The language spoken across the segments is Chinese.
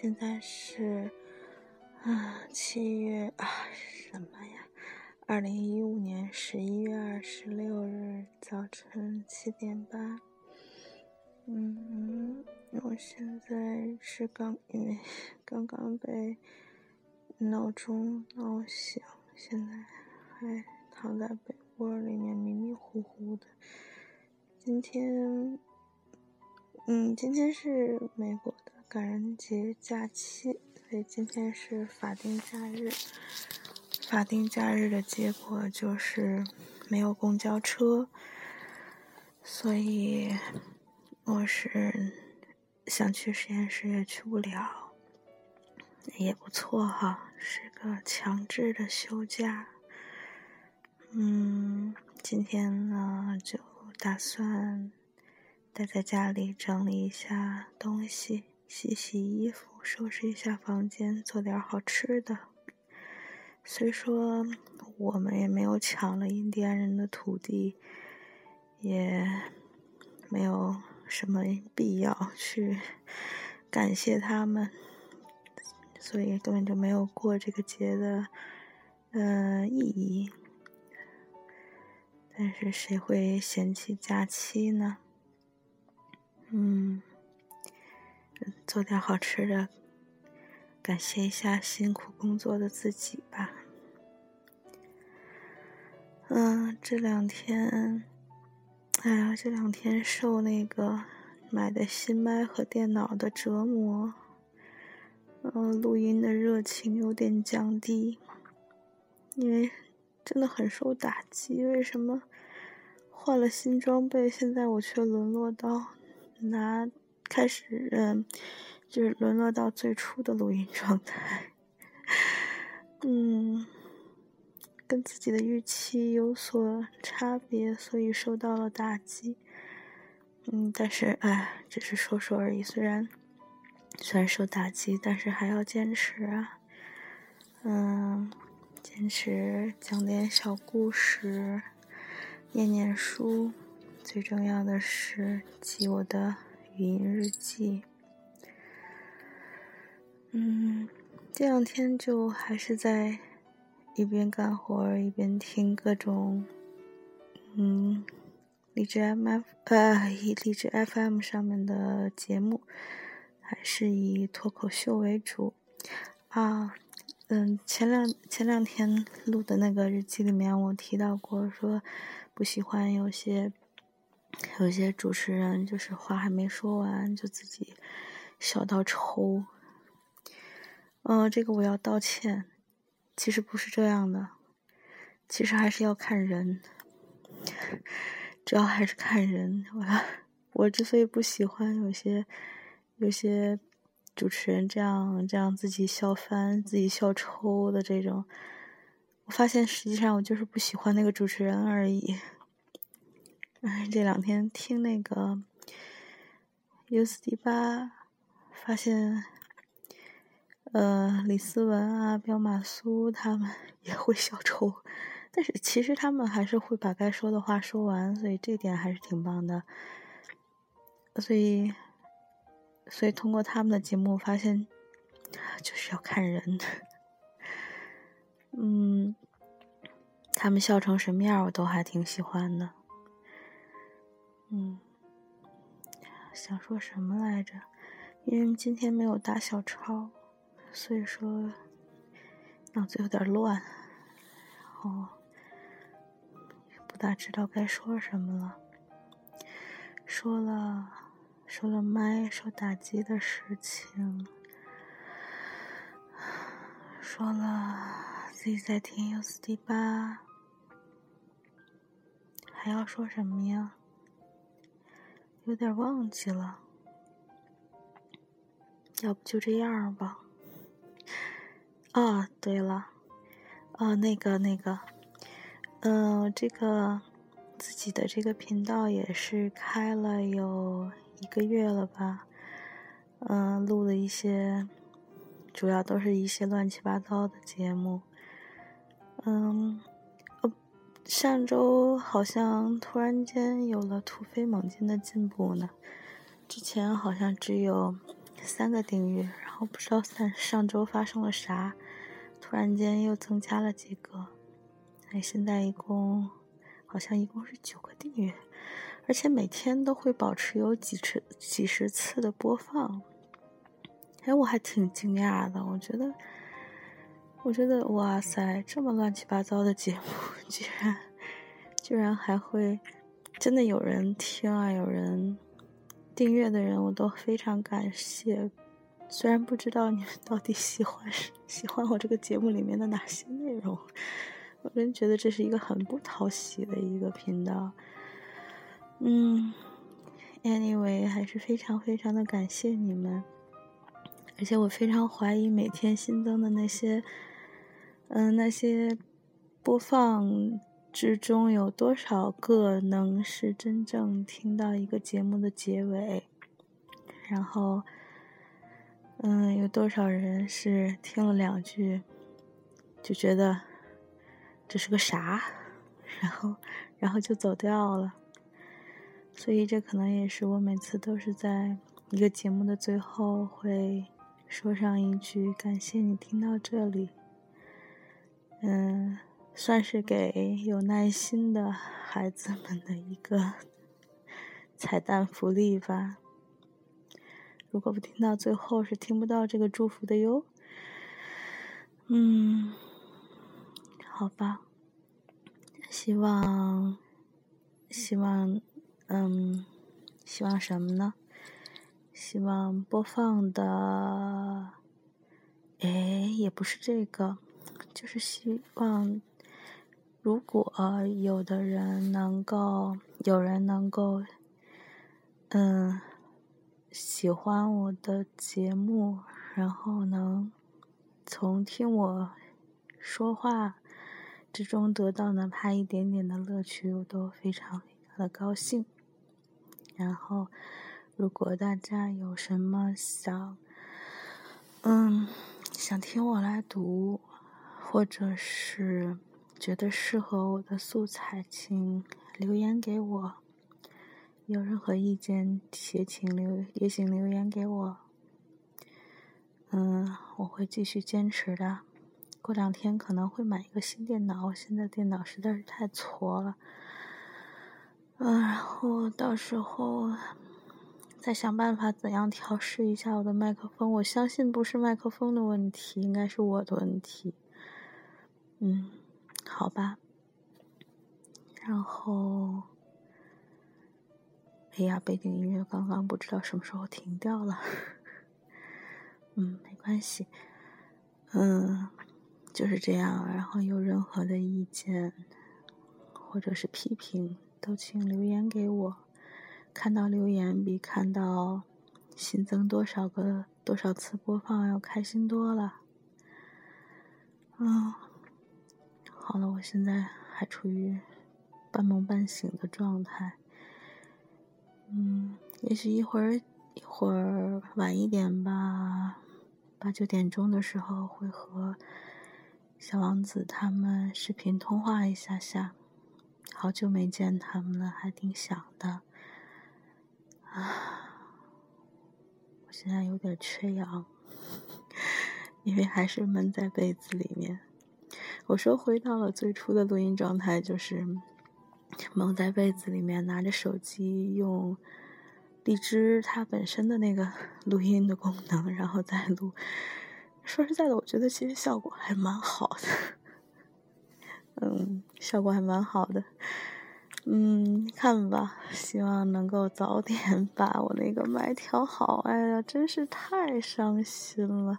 现在是啊，七月啊什么呀？二零一五年十一月二十六日早晨七点半。嗯，我现在是刚因为刚刚被闹钟闹醒，现在还躺在被窝里面迷迷糊糊的。今天，嗯，今天是美国感恩节假期，所以今天是法定假日。法定假日的结果就是没有公交车，所以我是想去实验室也去不了。也不错哈，是个强制的休假。嗯，今天呢就。打算待在家里整理一下东西，洗洗衣服，收拾一下房间，做点好吃的。虽说我们也没有抢了印第安人的土地，也没有什么必要去感谢他们，所以根本就没有过这个节的呃意义。但是谁会嫌弃假期呢？嗯，做点好吃的，感谢一下辛苦工作的自己吧。嗯，这两天，哎呀，这两天受那个买的新麦和电脑的折磨，嗯，录音的热情有点降低，因为。真的很受打击，为什么换了新装备，现在我却沦落到拿开始嗯，就是沦落到最初的录音状态，嗯，跟自己的预期有所差别，所以受到了打击。嗯，但是哎，只是说说而已。虽然虽然受打击，但是还要坚持啊，嗯。坚持讲点小故事，念念书，最重要的是记我的语音日记。嗯，这两天就还是在一边干活一边听各种嗯荔枝 M F 呃 荔枝 FM 上面的节目，还是以脱口秀为主啊。嗯，前两前两天录的那个日记里面，我提到过，说不喜欢有些有些主持人，就是话还没说完就自己笑到抽。嗯，这个我要道歉，其实不是这样的，其实还是要看人，主要还是看人。我我之所以不喜欢有些有些。主持人这样这样自己笑翻、自己笑抽的这种，我发现实际上我就是不喜欢那个主持人而已。哎，这两天听那个 U 四 D 八，发现，呃，李思文啊、彪马苏他们 也会笑抽，但是其实他们还是会把该说的话说完，所以这点还是挺棒的。所以。所以通过他们的节目发现，就是要看人。嗯，他们笑成什么样，我都还挺喜欢的。嗯，想说什么来着？因为今天没有打小抄，所以说脑子有点乱，然后不大知道该说什么了。说了。说了麦受打击的事情，说了自己在听 U 四 D 八，还要说什么呀？有点忘记了，要不就这样吧。啊，对了，啊，那个那个，嗯，这个自己的这个频道也是开了有。一个月了吧，嗯，录了一些，主要都是一些乱七八糟的节目，嗯，上周好像突然间有了突飞猛进的进步呢，之前好像只有三个订阅，然后不知道上上周发生了啥，突然间又增加了几个，哎，现在一共好像一共是九个订阅，而且每天都会保持有几次几十次的播放，哎，我还挺惊讶的，我觉得，我觉得哇塞，这么乱七八糟的节目，居然居然还会真的有人听啊，有人。订阅的人，我都非常感谢。虽然不知道你们到底喜欢喜欢我这个节目里面的哪些内容，我真觉得这是一个很不讨喜的一个频道。嗯，anyway，还是非常非常的感谢你们。而且我非常怀疑每天新增的那些，嗯，那些播放。之中有多少个能是真正听到一个节目的结尾？然后，嗯，有多少人是听了两句就觉得这是个啥，然后，然后就走掉了？所以，这可能也是我每次都是在一个节目的最后会说上一句“感谢你听到这里”。嗯。算是给有耐心的孩子们的一个彩蛋福利吧。如果不听到最后，是听不到这个祝福的哟。嗯，好吧。希望，希望，嗯，希望什么呢？希望播放的，哎，也不是这个，就是希望。如果有的人能够，有人能够，嗯，喜欢我的节目，然后能从听我说话之中得到哪怕一点点的乐趣，我都非常的高兴。然后，如果大家有什么想，嗯，想听我来读，或者是。觉得适合我的素材，请留言给我。有任何意见，也请留也请留言给我。嗯，我会继续坚持的。过两天可能会买一个新电脑，我现在电脑实在是太挫了。嗯，然后到时候再想办法怎样调试一下我的麦克风。我相信不是麦克风的问题，应该是我的问题。嗯。好吧，然后，哎呀，背景音乐刚刚不知道什么时候停掉了，嗯，没关系，嗯，就是这样。然后有任何的意见或者是批评，都请留言给我。看到留言比看到新增多少个多少次播放要开心多了，嗯。好了，我现在还处于半梦半醒的状态。嗯，也许一会儿一会儿晚一点吧，八九点钟的时候会和小王子他们视频通话一下下。好久没见他们了，还挺想的。啊，我现在有点缺氧，因为还是闷在被子里面。我说回到了最初的录音状态，就是蒙在被子里面，拿着手机用荔枝它本身的那个 录音的功能，然后再录。说实在的，我觉得其实效果还蛮好的，嗯，效果还蛮好的。嗯，看吧，希望能够早点 把我那个麦调好。哎呀，真是太伤心了。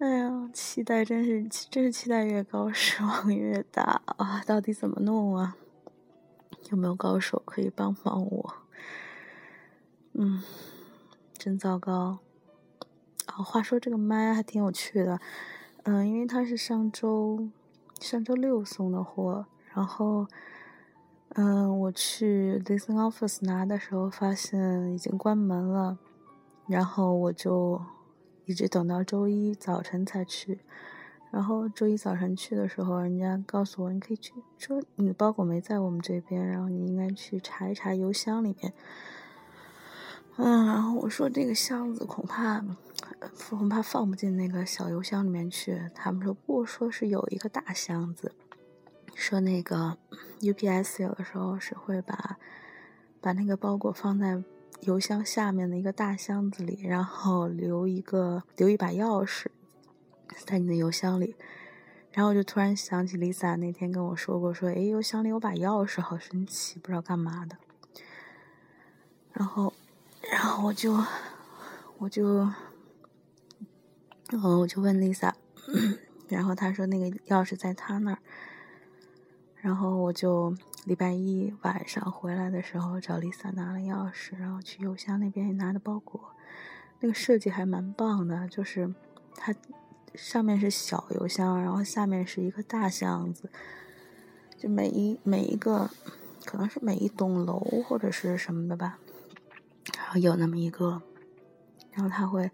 哎呀，期待真是真是期待越高，失望越大啊！到底怎么弄啊？有没有高手可以帮帮我？嗯，真糟糕。哦，话说这个麦还挺有趣的，嗯，因为它是上周上周六送的货，然后嗯，我去 Listen Office 拿的时候发现已经关门了，然后我就。一直等到周一早晨才去，然后周一早晨去的时候，人家告诉我你可以去，说你的包裹没在我们这边，然后你应该去查一查邮箱里面。嗯，然后我说这个箱子恐怕恐怕放不进那个小邮箱里面去。他们说不，说是有一个大箱子，说那个 UPS 有的时候是会把把那个包裹放在邮箱下面的一个大箱子里，然后留一个留一把钥匙在你的邮箱里。然后我就突然想起 Lisa 那天跟我说过，说哎，邮箱里有把钥匙，好神奇，不知道干嘛的。然后。然后我就，我就，嗯，我就问 Lisa，然后她说那个钥匙在她那儿。然后我就礼拜一晚上回来的时候找 Lisa 拿了钥匙，然后去邮箱那边拿的包裹。那个设计还蛮棒的，就是它上面是小邮箱，然后下面是一个大箱子，就每一每一个可能是每一栋楼或者是什么的吧。然后有那么一个，然后他会，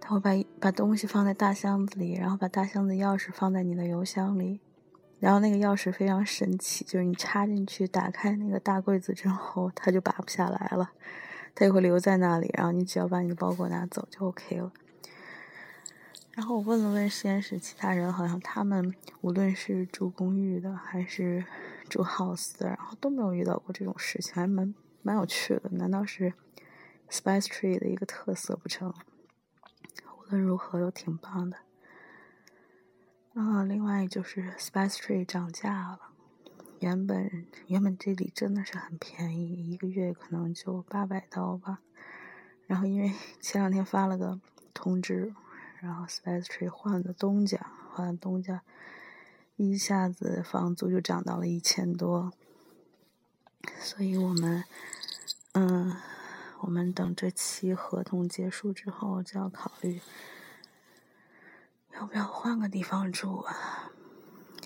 他会把把东西放在大箱子里，然后把大箱子钥匙放在你的邮箱里，然后那个钥匙非常神奇，就是你插进去打开那个大柜子之后，它就拔不下来了，它就会留在那里，然后你只要把你的包裹拿走就 OK 了。然后我问了问实验室其他人，好像他们无论是住公寓的还是住 house 的，然后都没有遇到过这种事情，还蛮。蛮有趣的，难道是 Spice Tree 的一个特色不成？无论如何都挺棒的。啊，另外就是 Spice Tree 涨价了，原本原本这里真的是很便宜，一个月可能就八百刀吧。然后因为 前两天发了个通知，然后 Spice Tree 换了东家，换了东家，一下子房租就涨到了一千多。所以我们，嗯，我们等这期合同结束之后，就要考虑要不要换个地方住啊。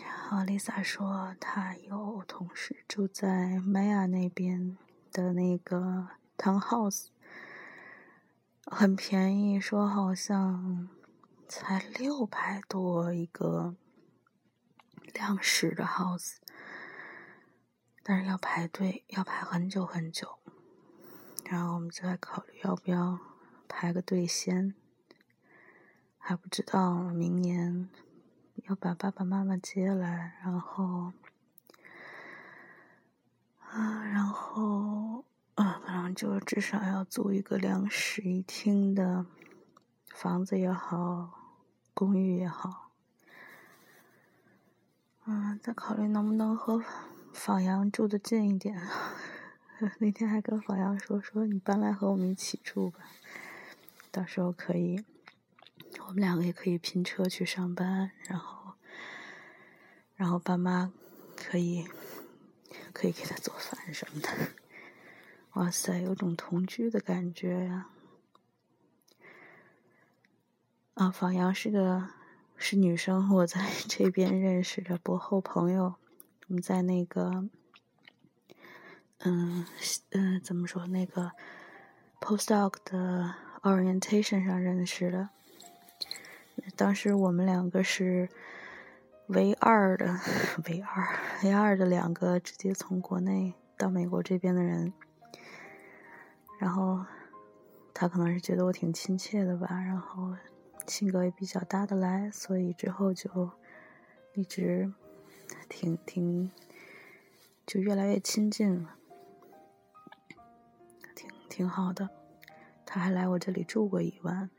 然后 Lisa 说，她有同事住在 Maya 那边的那个 townhouse，很便宜，说好像才六百多一个两室的 house。但是要排队，要排很久很久，然后我们就在考虑要不要排个队先，还不知道明年要把爸爸妈妈接来，然后啊，然后啊，反正就是至少要租一个两室一厅的房子也好，公寓也好，嗯，再考虑能不能和。放羊住的近一点，那天还跟放羊说说你搬来和我们一起住吧，到时候可以，我们两个也可以拼车去上班，然后，然后爸妈可以可以给他做饭什么的，哇塞，有种同居的感觉呀！啊，放羊是个是女生，我在 这边认识的博后朋友。我们在那个，嗯嗯，怎么说？那个 postdoc 的 orientation 上认识的。当时我们两个是唯二的，唯二，唯二的两个直接从国内到美国这边的人。然后他可能是觉得我挺亲切的吧，然后性格也比较搭得来，所以之后就一直。挺挺，就越来越亲近了，挺挺好的。他还来我这里住过一晚，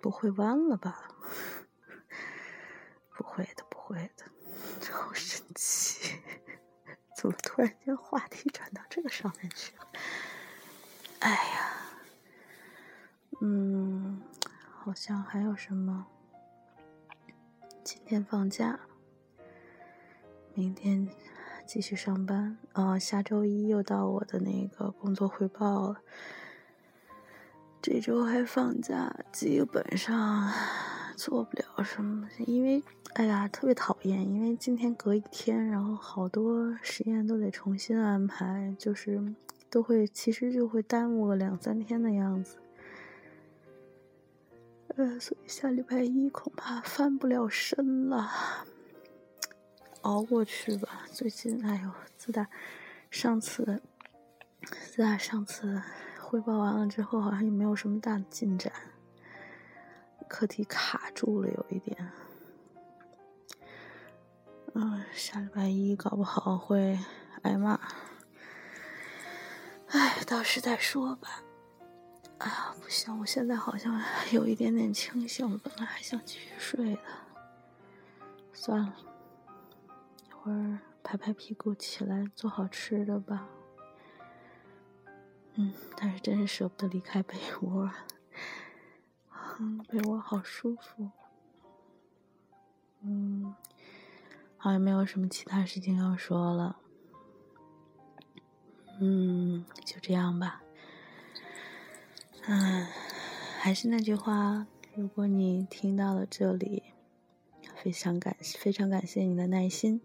不会弯了吧？不会的，不会的，好神奇！怎么突然间话题转到这个上面去了？哎呀！嗯，好像还有什么？今天放假，明天继续上班。啊，下周一又到我的那个工作汇报了。这周还放假，基本上 做不了什么。因为，哎呀，特别讨厌，因为今天隔一天，然后好多实验都得重新安排，就是都会，其实就会耽误个两三天的样子。呃，所以下礼拜一恐怕翻不了身了，熬过去吧。最近，哎呦，自打上次，自打上次汇报完了之后，好像也没有什么大的进展，课题卡住了，有一点。嗯，下礼拜一搞不好会挨骂。哎，到时再说吧。哎呀，不行！我现在好像有一点点清醒，本来还想继续睡的。算了，会儿拍拍屁股起来做好吃的吧。嗯，但是真是舍不得离开被窝。嗯，被窝好舒服。嗯，好像没有什么其他事情要说了。嗯，就这样吧。嗯，还是那句话，如果你听到了这里，非常感非常感谢你的耐心。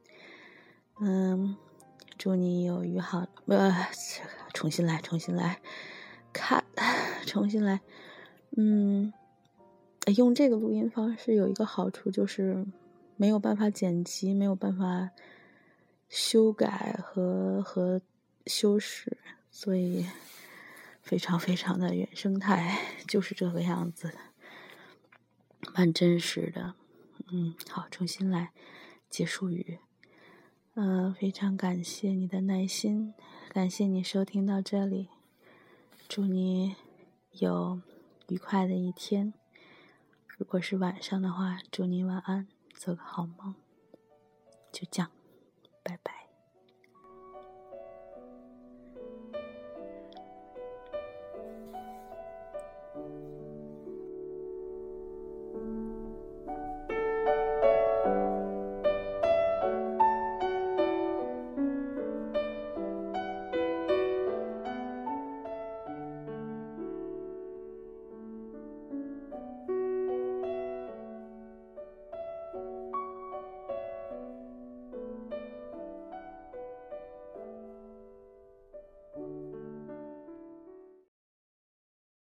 嗯，祝你有愉好，呃，重新来，重新来，看，重新来。嗯，用这个录音方式有一个好处，就是没有办法剪辑，没有办法修改和和修饰，所以。非常非常的原生态，就是这个样子，蛮真实的。嗯，好，重新来，结束语。嗯，非常感谢你的耐心，感谢你收听到这里，祝你有愉快的一天。如果是晚上的话，祝你晚安，做个好梦。就这样，拜拜。